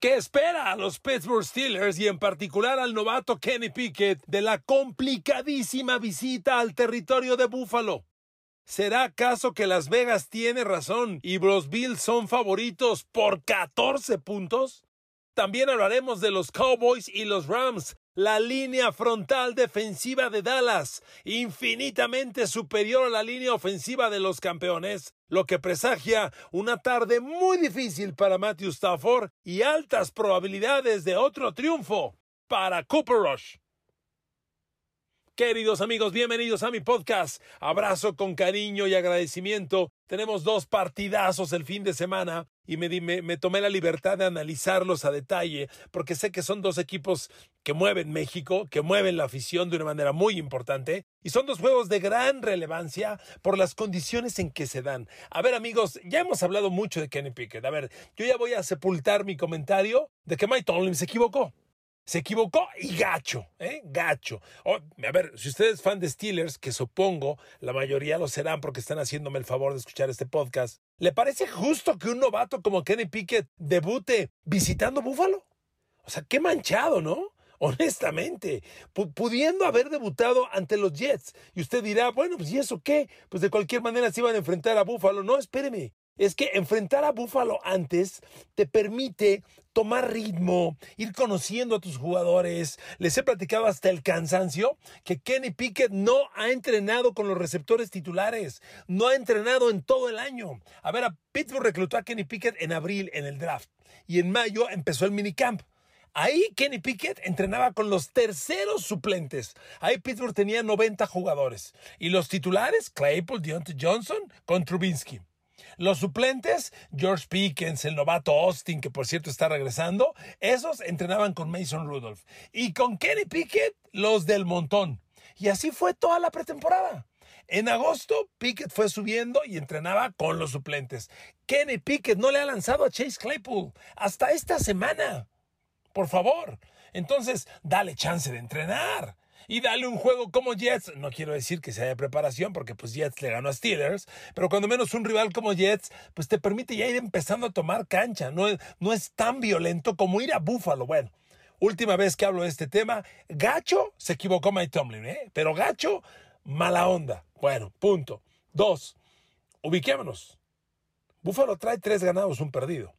¿Qué espera a los Pittsburgh Steelers y en particular al novato Kenny Pickett de la complicadísima visita al territorio de Buffalo? ¿Será acaso que Las Vegas tiene razón y los Bills son favoritos por 14 puntos? También hablaremos de los Cowboys y los Rams, la línea frontal defensiva de Dallas, infinitamente superior a la línea ofensiva de los campeones, lo que presagia una tarde muy difícil para Matthew Stafford y altas probabilidades de otro triunfo para Cooper Rush. Queridos amigos, bienvenidos a mi podcast. Abrazo con cariño y agradecimiento. Tenemos dos partidazos el fin de semana y me, me, me, tomé la libertad de analizarlos a detalle porque sé que son dos equipos que mueven México, que mueven la afición de una manera muy importante y son dos juegos de gran relevancia por las condiciones en que se dan. A ver amigos, ya hemos hablado mucho de Kenny Pickett. A ver, yo ya voy a sepultar mi comentario de que Mike Tomlin se equivocó. Se equivocó y gacho, ¿eh? Gacho. Oh, a ver, si usted es fan de Steelers, que supongo la mayoría lo serán porque están haciéndome el favor de escuchar este podcast, ¿le parece justo que un novato como Kenny Pickett debute visitando Buffalo? O sea, qué manchado, ¿no? Honestamente, pudiendo haber debutado ante los Jets. Y usted dirá, bueno, pues ¿y eso qué? Pues de cualquier manera se iban a enfrentar a Buffalo. No, espéreme es que enfrentar a Buffalo antes te permite tomar ritmo, ir conociendo a tus jugadores. Les he platicado hasta el cansancio que Kenny Pickett no ha entrenado con los receptores titulares, no ha entrenado en todo el año. A ver, a Pittsburgh reclutó a Kenny Pickett en abril en el draft y en mayo empezó el minicamp. Ahí Kenny Pickett entrenaba con los terceros suplentes. Ahí Pittsburgh tenía 90 jugadores. Y los titulares, Claypool, Deontay Johnson con Trubinsky. Los suplentes, George Pickens, el novato Austin, que por cierto está regresando, esos entrenaban con Mason Rudolph. Y con Kenny Pickett, los del montón. Y así fue toda la pretemporada. En agosto, Pickett fue subiendo y entrenaba con los suplentes. Kenny Pickett no le ha lanzado a Chase Claypool hasta esta semana. Por favor. Entonces, dale chance de entrenar y dale un juego como Jets. No quiero decir que sea de preparación, porque pues Jets le ganó a Steelers, pero cuando menos un rival como Jets, pues te permite ya ir empezando a tomar cancha. No, no es tan violento como ir a Buffalo. Bueno, última vez que hablo de este tema, Gacho se equivocó Mike Tomlin, ¿eh? pero Gacho, mala onda. Bueno, punto. Dos, ubiquémonos. Buffalo trae tres ganados, un perdido.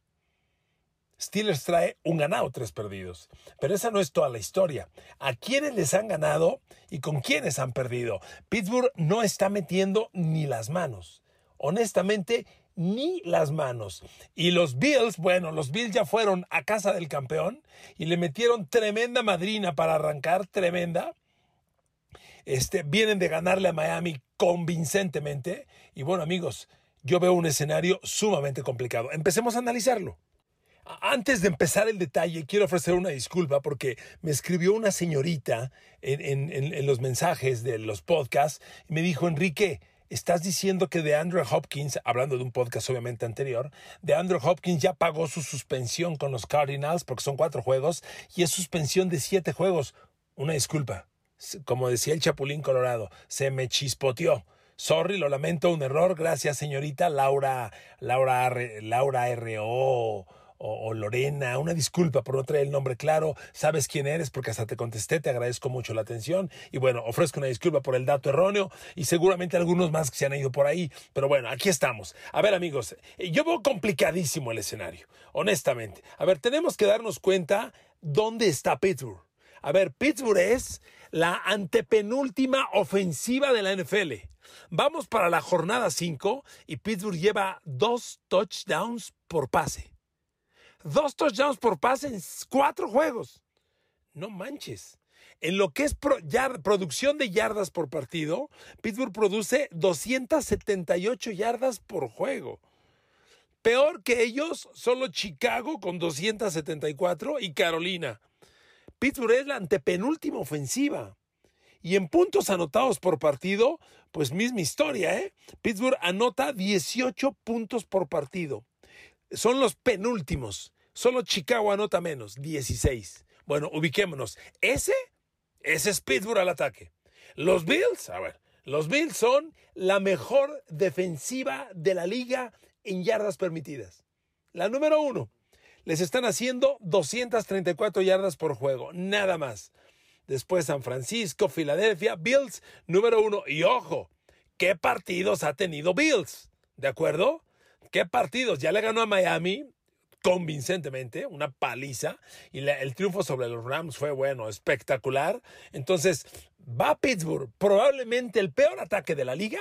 Steelers trae un ganado, tres perdidos. Pero esa no es toda la historia. ¿A quiénes les han ganado y con quiénes han perdido? Pittsburgh no está metiendo ni las manos. Honestamente, ni las manos. Y los Bills, bueno, los Bills ya fueron a casa del campeón y le metieron tremenda madrina para arrancar, tremenda. Este, vienen de ganarle a Miami convincentemente. Y bueno, amigos, yo veo un escenario sumamente complicado. Empecemos a analizarlo. Antes de empezar el detalle, quiero ofrecer una disculpa porque me escribió una señorita en, los mensajes de los podcasts y me dijo, Enrique, estás diciendo que de Andrew Hopkins, hablando de un podcast obviamente anterior, de Andrew Hopkins ya pagó su suspensión con los Cardinals porque son cuatro juegos y es suspensión de siete juegos. Una disculpa. Como decía el Chapulín Colorado, se me chispoteó. Sorry, lo lamento, un error. Gracias, señorita Laura, Laura, Laura R.O o, Lorena, una disculpa por no traer el nombre claro, sabes quién eres porque hasta te contesté, te agradezco mucho la atención y bueno, ofrezco una disculpa por el dato erróneo y seguramente algunos más que se han ido por ahí, pero bueno, aquí estamos. A ver amigos, eh, yo veo complicadísimo el escenario, honestamente. A ver, tenemos que darnos cuenta dónde está Pittsburgh. A ver, Pittsburgh es la antepenúltima ofensiva de la NFL. Vamos para la jornada 5 y Pittsburgh lleva dos touchdowns por pase. Dos touchdowns por pase en cuatro juegos. No manches. En lo que es producción de yardas por partido, Pittsburgh produce 278 yardas por juego. Peor que ellos, solo Chicago con 274 y Carolina. Pittsburgh es la antepenúltima ofensiva. Y en puntos anotados por partido, pues misma historia, ¿eh? Pittsburgh anota 18 puntos por partido son los penúltimos. Solo Chicago anota menos, 16. Bueno, ubiquémonos. Ese, ese es Pittsburgh al ataque. Los Bills, a ver, los Bills son la mejor defensiva de la liga en yardas permitidas. La número uno. les están haciendo 234 yardas por juego, nada más. Después San Francisco, Filadelfia, Bills, número uno. Y ojo, ¿qué partidos ha tenido Bills? ¿De acuerdo? ¿Qué partidos? Ya le ganó a Miami convincentemente, una paliza, y el triunfo sobre los Rams fue bueno, espectacular. Entonces, va a Pittsburgh, probablemente el peor ataque de la liga,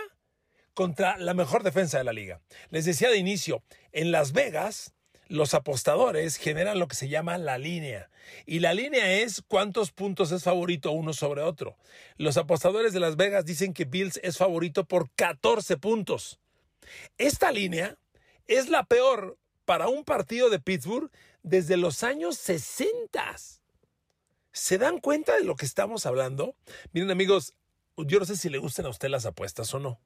contra la mejor defensa de la liga. Les decía de inicio, en Las Vegas, los apostadores generan lo que se llama la línea. Y la línea es cuántos puntos es favorito uno sobre otro. Los apostadores de Las Vegas dicen que Bills es favorito por 14 puntos. Esta línea es la peor para un partido de Pittsburgh desde los años 60. ¿Se dan cuenta de lo que estamos hablando? Miren amigos, yo no sé si le gustan a usted las apuestas o no.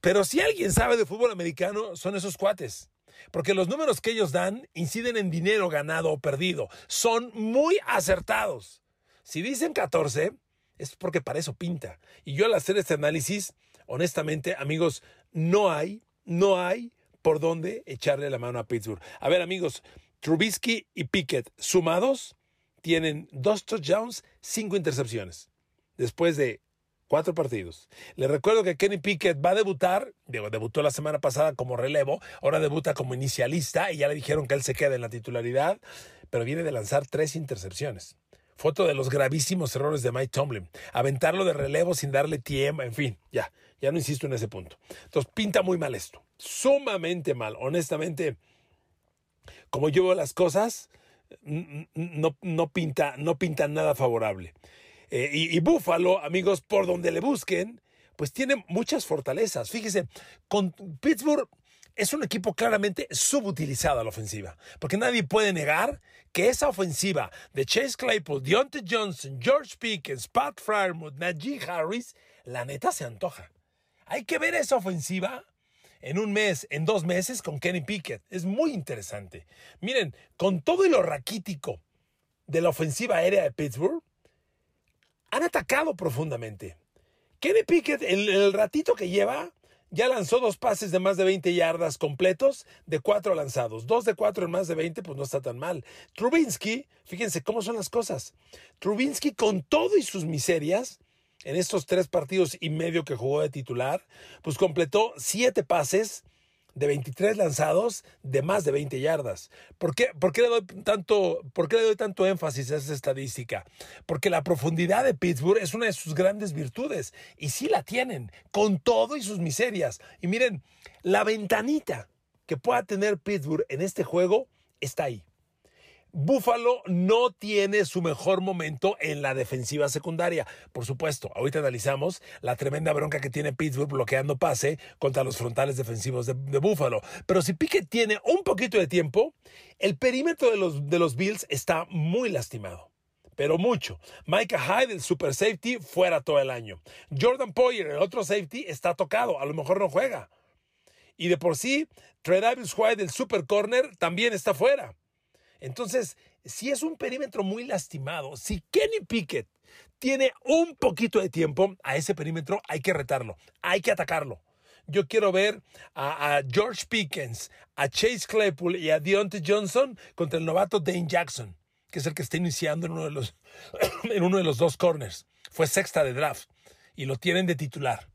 Pero si alguien sabe de fútbol americano, son esos cuates. Porque los números que ellos dan inciden en dinero ganado o perdido. Son muy acertados. Si dicen 14, es porque para eso pinta. Y yo al hacer este análisis, honestamente, amigos, no hay, no hay por dónde echarle la mano a Pittsburgh. A ver, amigos, Trubisky y Pickett sumados tienen dos touchdowns, cinco intercepciones. Después de cuatro partidos. Le recuerdo que Kenny Pickett va a debutar, debutó la semana pasada como relevo, ahora debuta como inicialista y ya le dijeron que él se queda en la titularidad, pero viene de lanzar tres intercepciones. Foto de los gravísimos errores de Mike Tomlin. Aventarlo de relevo sin darle tiempo, en fin, ya, ya no insisto en ese punto. Entonces pinta muy mal esto, sumamente mal. Honestamente, como yo veo las cosas, no, no, pinta, no pinta nada favorable. Eh, y, Buffalo, amigos, por donde le busquen, pues tiene muchas fortalezas. Fíjese, con Pittsburgh es un equipo claramente subutilizado a la ofensiva, porque nadie puede negar que esa ofensiva de Chase Claypool, Deontay Johnson, George Pickens, Pat Fryermuth, Najee Harris, la neta se antoja. Hay que ver esa ofensiva en un mes, en dos meses con Kenny Pickett. Es muy interesante. Miren, con todo y lo raquítico de la ofensiva aérea de Pittsburgh, han atacado profundamente. Kenny Pickett, en el, ratito que lleva, ya lanzó dos pases de más de 20 yardas completos de cuatro lanzados. Dos de cuatro en más de 20, pues no está tan mal. Trubinsky, fíjense cómo son las cosas. Trubinsky, con todo y sus miserias, en estos tres partidos y medio que jugó de titular, pues completó siete pases de 23 lanzados de más de 20 yardas. ¿Por qué, por qué le doy tanto, ¿Por qué le doy tanto énfasis a esa estadística? Porque la profundidad de Pittsburgh es una de sus grandes virtudes y sí la tienen, con todo y sus miserias. Y miren, la ventanita que pueda tener Pittsburgh en este juego está ahí. Buffalo no tiene su mejor momento en la defensiva secundaria. Por supuesto, ahorita analizamos la tremenda bronca que tiene Pittsburgh bloqueando pase contra los frontales defensivos de, Buffalo. Pero si Pickett tiene un poquito de tiempo, el perímetro de los, de los Bills está muy lastimado pero mucho. Micah Hyde, el super safety, fuera todo el año. Jordan Poyer, el otro safety, está tocado, a lo mejor no juega. Y de por sí, Davis White, el super corner, también está fuera. Entonces, si es un perímetro muy lastimado, si Kenny Pickett tiene un poquito de tiempo, a ese perímetro hay que retarlo, hay que atacarlo. Yo quiero ver a, George Pickens, a Chase Claypool y a Deontay Johnson contra el novato Dane Jackson, que es el que está iniciando en uno de los, en uno de los dos corners. Fue sexta de draft y lo tienen de titular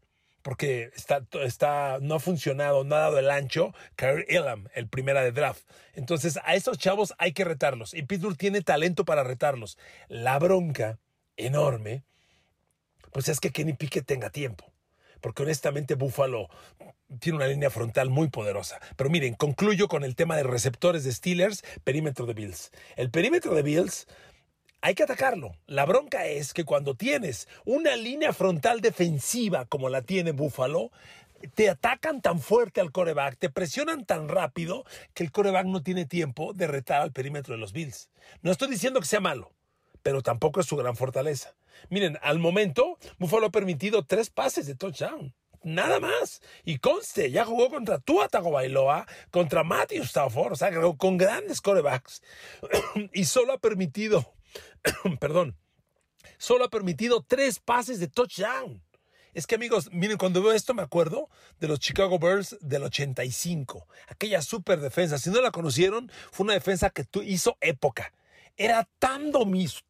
porque está, está, no ha funcionado, no ha dado el ancho, Kyrie Elam, el primera de draft. Entonces, a estos chavos hay que retarlos. Y Pittsburgh tiene talento para retarlos. La bronca enorme, pues es que Kenny Pickett tenga tiempo. Porque honestamente Buffalo tiene una línea frontal muy poderosa. Pero miren, concluyo con el tema de receptores de Steelers, perímetro de Bills. El perímetro de Bills hay que atacarlo. La bronca es que cuando tienes una línea frontal defensiva como la tiene Buffalo, te atacan tan fuerte al coreback, te presionan tan rápido que el coreback no tiene tiempo de retar al perímetro de los Bills. No estoy diciendo que sea malo, pero tampoco es su gran fortaleza. Miren, al momento, Buffalo ha permitido tres pases de touchdown. Nada más. Y conste, ya jugó contra Tua Tagovailoa, contra Matthew Stafford, o sea, con grandes corebacks. y solo ha permitido perdón, solo ha permitido tres pases de touchdown. Es que amigos, miren, cuando veo esto me acuerdo de los Chicago Bears del 85, aquella super defensa. Si no la conocieron, fue una defensa que hizo época. Era tan,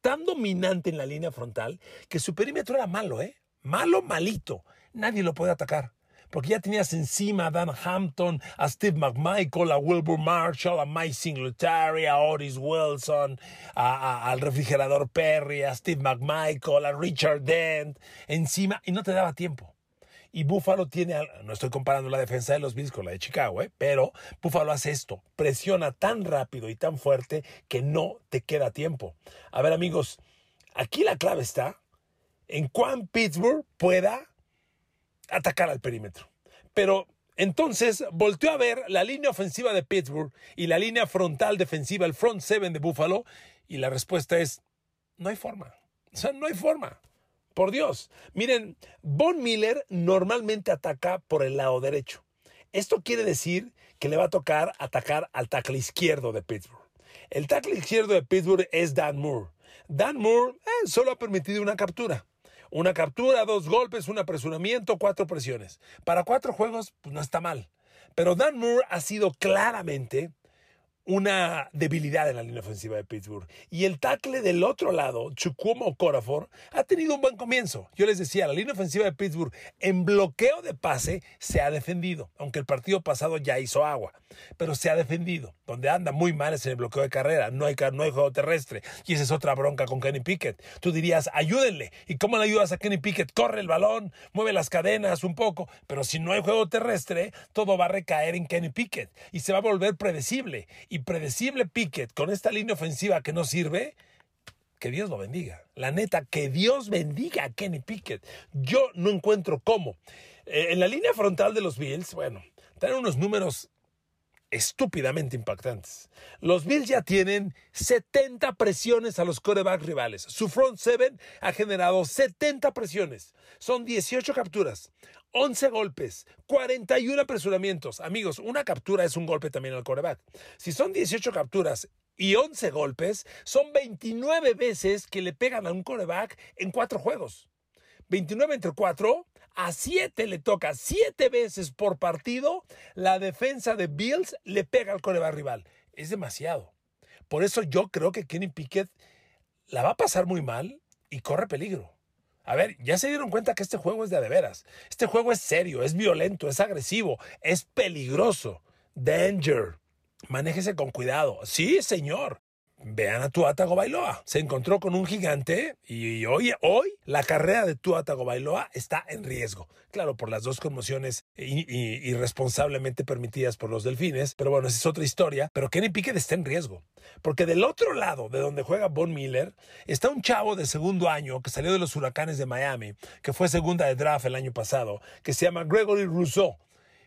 tan dominante en la línea frontal que su perímetro era malo, ¿eh? Malo, malito. Nadie lo puede atacar porque ya tenías encima a Dan Hampton, a Steve McMichael, a Wilbur Marshall, a Mike Singletary, a Otis Wilson, al refrigerador Perry, a Steve McMichael, a Richard Dent, encima, y no te daba tiempo. Y Buffalo tiene, no estoy comparando la defensa de los Bills con la de Chicago, ¿eh? pero Buffalo hace esto, presiona tan rápido y tan fuerte que no te queda tiempo. A ver amigos, aquí la clave está en cuán Pittsburgh pueda atacar al perímetro. Pero entonces volteó a ver la línea ofensiva de Pittsburgh y la línea frontal defensiva, el front seven de Buffalo, y la respuesta es, no hay forma. O sea, no hay forma. Por Dios. Miren, Von Miller normalmente ataca por el lado derecho. Esto quiere decir que le va a tocar atacar al tackle izquierdo de Pittsburgh. El tackle izquierdo de Pittsburgh es Dan Moore. Dan Moore eh, solo ha permitido una captura. Una captura, dos golpes, un apresuramiento, cuatro presiones. Para cuatro juegos, pues no está mal. Pero Dan Moore ha sido claramente una debilidad en la línea ofensiva de Pittsburgh. Y el tackle del otro lado, Chukwumo Corafor, ha tenido un buen comienzo. Yo les decía, la línea ofensiva de Pittsburgh en bloqueo de pase se ha defendido, aunque el partido pasado ya hizo agua, pero se ha defendido. Donde anda muy mal es en el bloqueo de carrera, no hay, no hay juego terrestre. Y esa es otra bronca con Kenny Pickett. Tú dirías, ayúdenle. ¿Y cómo le ayudas a Kenny Pickett? Corre el balón, mueve las cadenas un poco, pero si no hay juego terrestre, todo va a recaer en Kenny Pickett y se va a volver predecible predecible Pickett con esta línea ofensiva que no sirve, que Dios lo bendiga. La neta, que Dios bendiga a Kenny Pickett. Yo no encuentro cómo. Eh, en la línea frontal de los Bills, bueno, tienen unos números estúpidamente impactantes. Los Bills ya tienen 70 presiones a los coreback rivales. Su front seven ha generado 70 presiones. Son 18 capturas, 11 golpes, 41 apresuramientos. Amigos, una captura es un golpe también al coreback. Si son 18 capturas y 11 golpes, son 29 veces que le pegan a un coreback en cuatro juegos. 29 entre 4, a 7 le toca 7 veces por partido, la defensa de Bills le pega al coreback rival. Es demasiado. Por eso yo creo que Kenny Pickett la va a pasar muy mal y corre peligro. A ver, ya se dieron cuenta que este juego es de de veras. Este juego es serio, es violento, es agresivo, es peligroso. Danger. Manéjese con cuidado. Sí, señor. Vean a Tua Tagovailoa. Se encontró con un gigante y hoy, hoy la carrera de Tua Tagovailoa está en riesgo. Claro, por las dos conmociones irresponsablemente permitidas por los delfines, pero bueno, esa es otra historia. Pero Kenny Pickett está en riesgo. Porque del otro lado de donde juega Von Miller está un chavo de segundo año que salió de los huracanes de Miami, que fue segunda de draft el año pasado, que se llama Gregory Rousseau.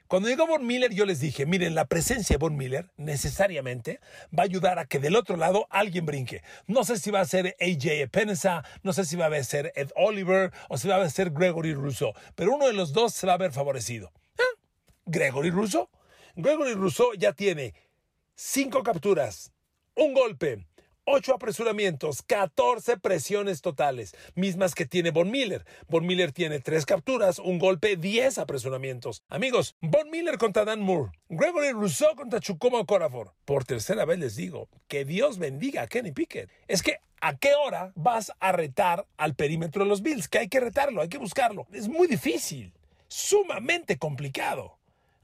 Cuando llegó Von Miller, yo les dije, miren, la presencia de Von Miller necesariamente va a ayudar a que del otro lado alguien brinque. No sé si va a ser AJ Epenesa, no sé si va a ser Ed Oliver o si va a ser Gregory Rousseau, pero uno de los dos se va a ver favorecido. ¿Ah? Gregory Rousseau. Gregory Rousseau ya tiene cinco capturas, un golpe, 8 apresuramientos, 14 presiones totales, mismas que tiene Von Miller. Von Miller tiene 3 capturas, un golpe, 10 apresuramientos. Amigos, Von Miller contra Dan Moore, Gregory Rousseau contra Chukomo Corafor. Por tercera vez les digo, que Dios bendiga a Kenny Pickett. Es que ¿A qué hora vas a retar al perímetro de los Bills? Que hay que retarlo, hay que buscarlo. Es muy difícil, sumamente complicado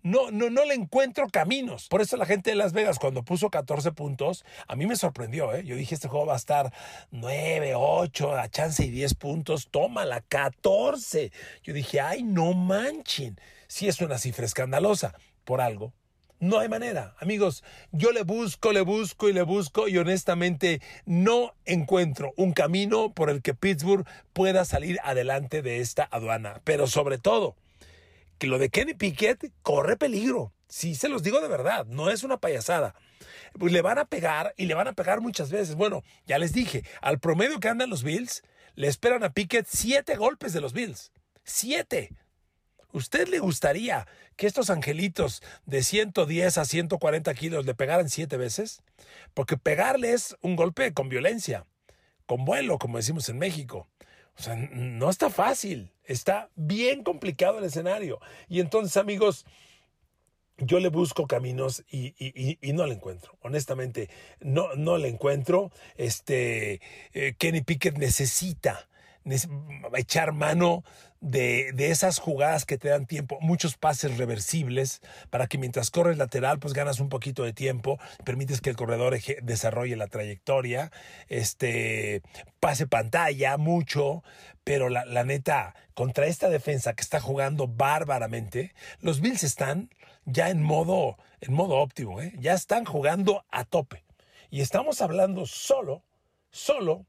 no, no, no le encuentro caminos. Por eso la gente de Las Vegas, cuando puso 14 puntos, a mí me sorprendió. ¿eh? Yo dije, este juego va a estar 9, 8, a chance y 10 puntos. Tómala, 14. Yo dije, ay, no manchen. Si es una cifra escandalosa, por algo. No hay manera. Amigos, yo le busco, le busco y le busco y honestamente no encuentro un camino por el que Pittsburgh pueda salir adelante de esta aduana. Pero sobre todo, que lo de Kenny Pickett corre peligro. Sí, se los digo de verdad, no es una payasada. Pues le van a pegar y le van a pegar muchas veces. Bueno, ya les dije, al promedio que andan los Bills, le esperan a Pickett siete golpes de los Bills. Siete. ¿Usted le gustaría que estos angelitos de 110 a 140 kilos le pegaran siete veces? Porque pegarle es un golpe con violencia, con vuelo, como decimos en México. O sea, no está fácil. Está bien complicado el escenario. Y entonces, amigos, yo le busco caminos y, y, no le encuentro. Honestamente, no, no le encuentro. Este, eh, Kenny Pickett necesita echar mano de, de, esas jugadas que te dan tiempo, muchos pases reversibles, para que mientras corres lateral, pues ganas un poquito de tiempo, permites que el corredor desarrolle la trayectoria, este, pase pantalla mucho, pero la, la neta, contra esta defensa que está jugando bárbaramente, los Bills están ya en modo, en modo óptimo, ¿eh? ya están jugando a tope. Y estamos hablando solo, solo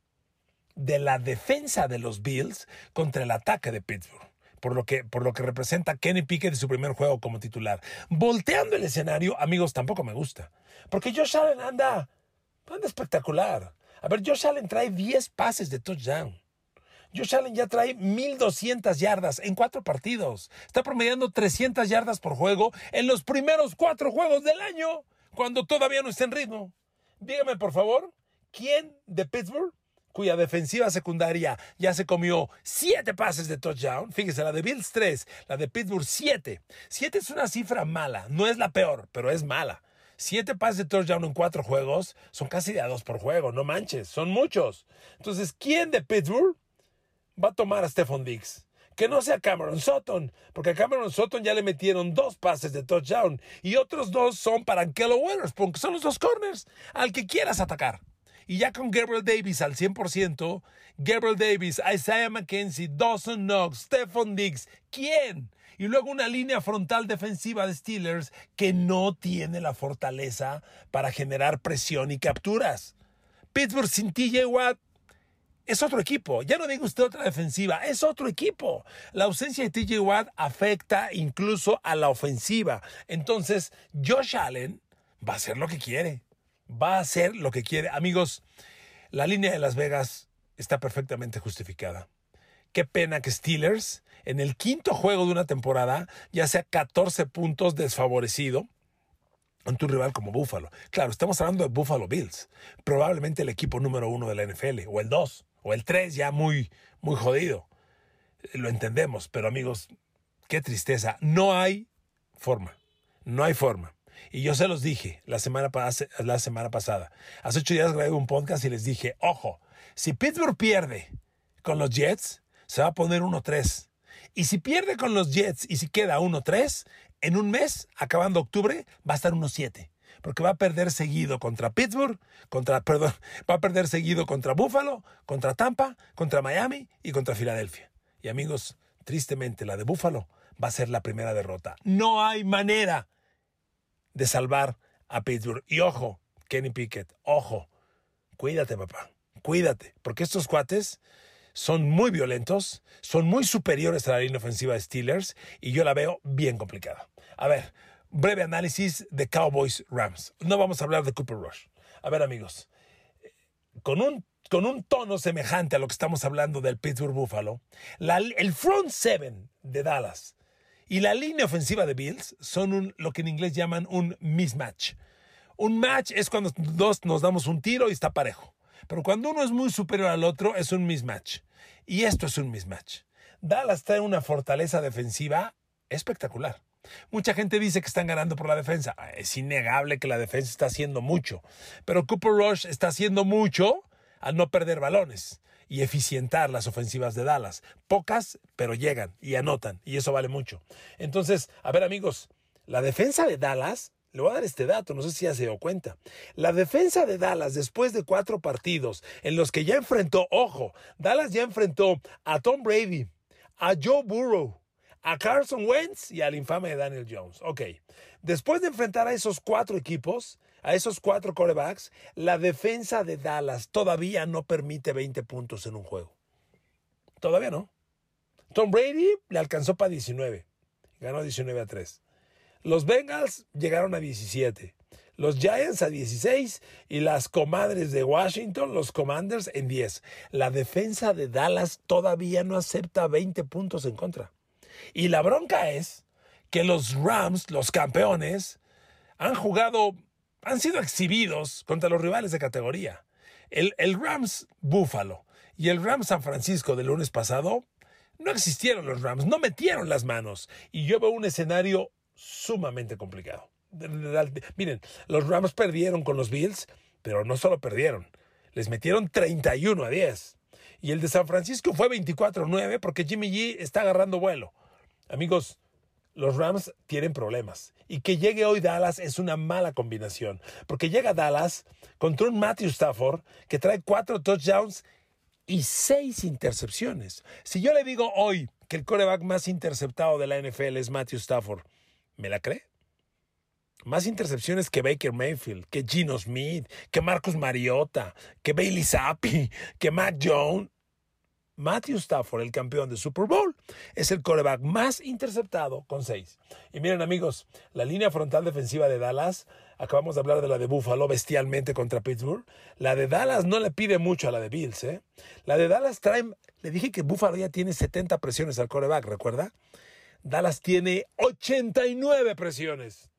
de la defensa de los Bills contra el ataque de Pittsburgh. Por lo, que, por lo que representa Kenny Pickett en su primer juego como titular. Volteando el escenario, amigos, tampoco me gusta. Porque Josh Allen anda, anda espectacular. A ver, Josh Allen trae 10 pases de touchdown. Josh Allen ya trae 1.200 yardas en cuatro partidos. Está promediando 300 yardas por juego en los primeros cuatro juegos del año, cuando todavía no está en ritmo. Dígame, por favor, ¿quién de Pittsburgh cuya defensiva secundaria ya se comió siete pases de touchdown. Fíjese, la de Bills 3, la de Pittsburgh 7. 7 es una cifra mala, no es la peor, pero es mala. Siete pases de touchdown en cuatro juegos son casi de a dos por juego, no manches, son muchos. Entonces, ¿quién de Pittsburgh va a tomar a Stephon Diggs? Que no sea Cameron Sutton, porque a Cameron Sutton ya le metieron dos pases de touchdown y otros dos son para Ankello Winners, porque son los dos corners al que quieras atacar. Y ya con Gabriel Davis al 100%, Gabriel Davis, Isaiah McKenzie, Dawson Knox, Stephon Diggs, ¿quién? Y luego una línea frontal defensiva de Steelers que no tiene la fortaleza para generar presión y capturas. Pittsburgh sin TJ Watt es otro equipo. Ya no diga usted otra defensiva, es otro equipo. La ausencia de TJ Watt afecta incluso a la ofensiva. Entonces, Josh Allen va a hacer lo que quiere va a hacer lo que quiere. Amigos, la línea de Las Vegas está perfectamente justificada. Qué pena que Steelers, en el quinto juego de una temporada, ya sea 14 puntos desfavorecido ante un rival como Buffalo. Claro, estamos hablando de Buffalo Bills, probablemente el equipo número uno de la NFL, o el dos, o el tres, ya muy, muy jodido. Lo entendemos, pero amigos, qué tristeza. No hay forma, no hay forma. Y yo se los dije la semana, la semana pasada. Hace ocho días grabé un podcast y les dije, ojo, si Pittsburgh pierde con los Jets, se va a poner 1-3. Y si pierde con los Jets y si queda 1-3, en un mes, acabando octubre, va a estar 1-7. Porque va a perder seguido contra Pittsburgh, contra, perdón, va a perder seguido contra Buffalo, contra Tampa, contra Miami y contra Filadelfia. Y amigos, tristemente la de Buffalo va a ser la primera derrota. No hay manera de salvar a Pittsburgh. Y ojo, Kenny Pickett, ojo, cuídate, papá, cuídate, porque estos cuates son muy violentos, son muy superiores a la línea ofensiva de Steelers y yo la veo bien complicada. A ver, breve análisis de Cowboys Rams. No vamos a hablar de Cooper Rush. A ver, amigos, con un, con un tono semejante a lo que estamos hablando del Pittsburgh Buffalo, el front seven de Dallas y la línea ofensiva de Bills son un, lo que en inglés llaman un mismatch. Un match es cuando dos nos damos un tiro y está parejo. Pero cuando uno es muy superior al otro es un mismatch. Y esto es un mismatch. Dallas trae una fortaleza defensiva espectacular. Mucha gente dice que están ganando por la defensa. Es innegable que la defensa está haciendo mucho. Pero Cooper Rush está haciendo mucho al no perder balones y eficientar las ofensivas de Dallas. Pocas, pero llegan y anotan, y eso vale mucho. Entonces, a ver amigos, la defensa de Dallas, le voy a dar este dato, no sé si ya se dio cuenta. La defensa de Dallas, después de cuatro partidos en los que ya enfrentó, ojo, Dallas ya enfrentó a Tom Brady, a Joe Burrow, a Carson Wentz y al infame de Daniel Jones. Ok, después de enfrentar a esos cuatro equipos, a esos cuatro corebacks, la defensa de Dallas todavía no permite 20 puntos en un juego. Todavía no. Tom Brady le alcanzó para 19. Ganó 19 a 3. Los Bengals llegaron a 17. Los Giants a 16 y las comadres de Washington, los Commanders, en 10. La defensa de Dallas todavía no acepta 20 puntos en contra. Y la bronca es que los Rams, los campeones, han jugado han sido exhibidos contra los rivales de categoría. El, Rams Buffalo Y el Rams San Francisco del lunes pasado, no existieron los Rams, no metieron las manos. Y yo veo un escenario sumamente complicado. Miren, los Rams perdieron con los Bills, pero no solo perdieron, les metieron 31 a 10. Y el de San Francisco fue 24-9 porque Jimmy G está agarrando vuelo. Amigos, los Rams tienen problemas. Y que llegue hoy Dallas es una mala combinación. Porque llega Dallas contra un Matthew Stafford que trae cuatro touchdowns y seis intercepciones. Si yo le digo hoy que el coreback más interceptado de la NFL es Matthew Stafford, ¿me la cree? Más intercepciones que Baker Mayfield, que Gino Smith, que Marcus Mariota, que Bailey Zappi, que Matt Jones. Matthew Stafford, el campeón de Super Bowl, es el coreback más interceptado con seis. Y miren amigos, la línea frontal defensiva de Dallas, acabamos de hablar de la de Buffalo bestialmente contra Pittsburgh, la de Dallas no le pide mucho a la de Bills, ¿eh? La de Dallas trae, le dije que Buffalo ya tiene 70 presiones al coreback, ¿recuerda? Dallas tiene 89 presiones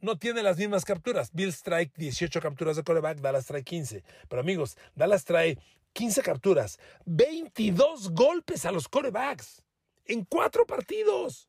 no tiene las mismas capturas. Bills trae 18 capturas de coreback, Dallas trae 15. Pero amigos, Dallas trae 15 capturas, 22 golpes a los corebacks en cuatro partidos,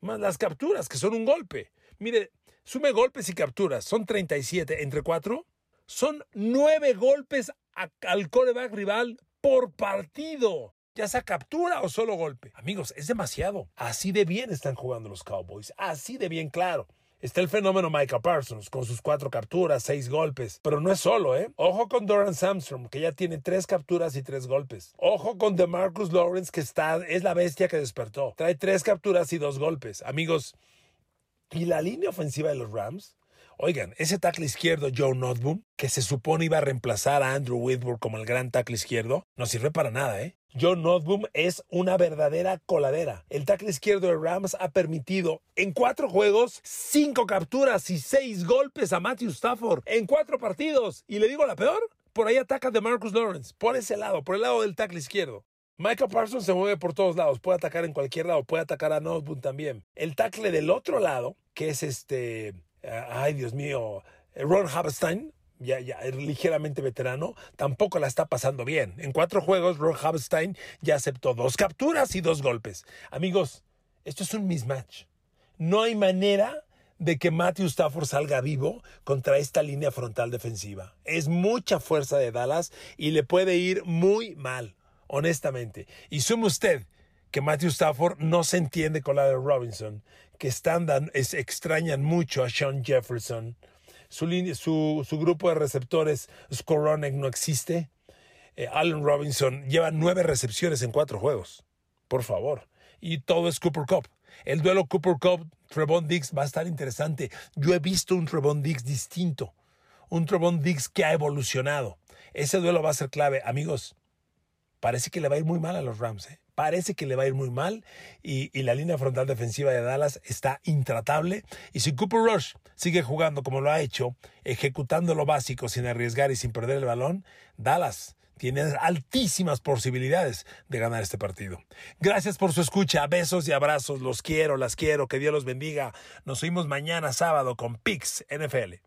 más las capturas, que son un golpe. Mire, sume golpes y capturas, son 37 entre cuatro, son nueve golpes al coreback rival por partido. Ya sea captura o solo golpe. Amigos, es demasiado. Así de bien están jugando los Cowboys. Así de bien, claro. Está el fenómeno Micah Parsons con sus cuatro capturas, seis golpes. Pero no es solo, ¿eh? Ojo con Doran Samstrom, que ya tiene tres capturas y tres golpes. Ojo con DeMarcus Lawrence, que está, es la bestia que despertó. Trae tres capturas y dos golpes. Amigos, ¿y la línea ofensiva de los Rams? Oigan, ese tackle izquierdo, Joe Notboom, que se supone iba a reemplazar a Andrew Whitworth como el gran tackle izquierdo, no sirve para nada, ¿eh? Joe Notboom es una verdadera coladera. El tackle izquierdo de Rams ha permitido en cuatro juegos cinco capturas y seis golpes a Matthew Stafford en cuatro partidos. Y le digo la peor, por ahí ataca de Marcus Lawrence, por ese lado, por el lado del tackle izquierdo. Michael Parsons se mueve por todos lados, puede atacar en cualquier lado, puede atacar a Notboom también. El tackle del otro lado, que es este ay Dios mío, eh, Ron Haberstein, ya, ya ligeramente veterano, tampoco la está pasando bien. En cuatro juegos, Ron Haberstein ya aceptó dos capturas y dos golpes. Amigos, esto es un mismatch. No hay manera de que Matthew Stafford salga vivo contra esta línea frontal defensiva. Es mucha fuerza de Dallas y le puede ir muy mal, honestamente. Y sume usted que Matthew Stafford no se entiende con la de Robinson, que están, es, extrañan mucho a Sean Jefferson. Su, su, su grupo de receptores, Skoronek, no existe. Eh, Allen Robinson lleva nueve recepciones en cuatro juegos. Por favor. Y todo es Cooper Cup. El duelo Cooper Cup, Trevon Diggs va a estar interesante. Yo he visto un Trevon Diggs distinto. Un Trevon Diggs que ha evolucionado. Ese duelo va a ser clave. Amigos, parece que le va a ir muy mal a los Rams. ¿eh? Parece que le va a ir muy mal y, la línea frontal defensiva de Dallas está intratable. Y si Cooper Rush sigue jugando como lo ha hecho, ejecutando lo básico sin arriesgar y sin perder el balón, Dallas tiene altísimas posibilidades de ganar este partido. Gracias por su escucha, besos y abrazos, los quiero, las quiero, que Dios los bendiga. Nos oímos mañana sábado con Pix NFL.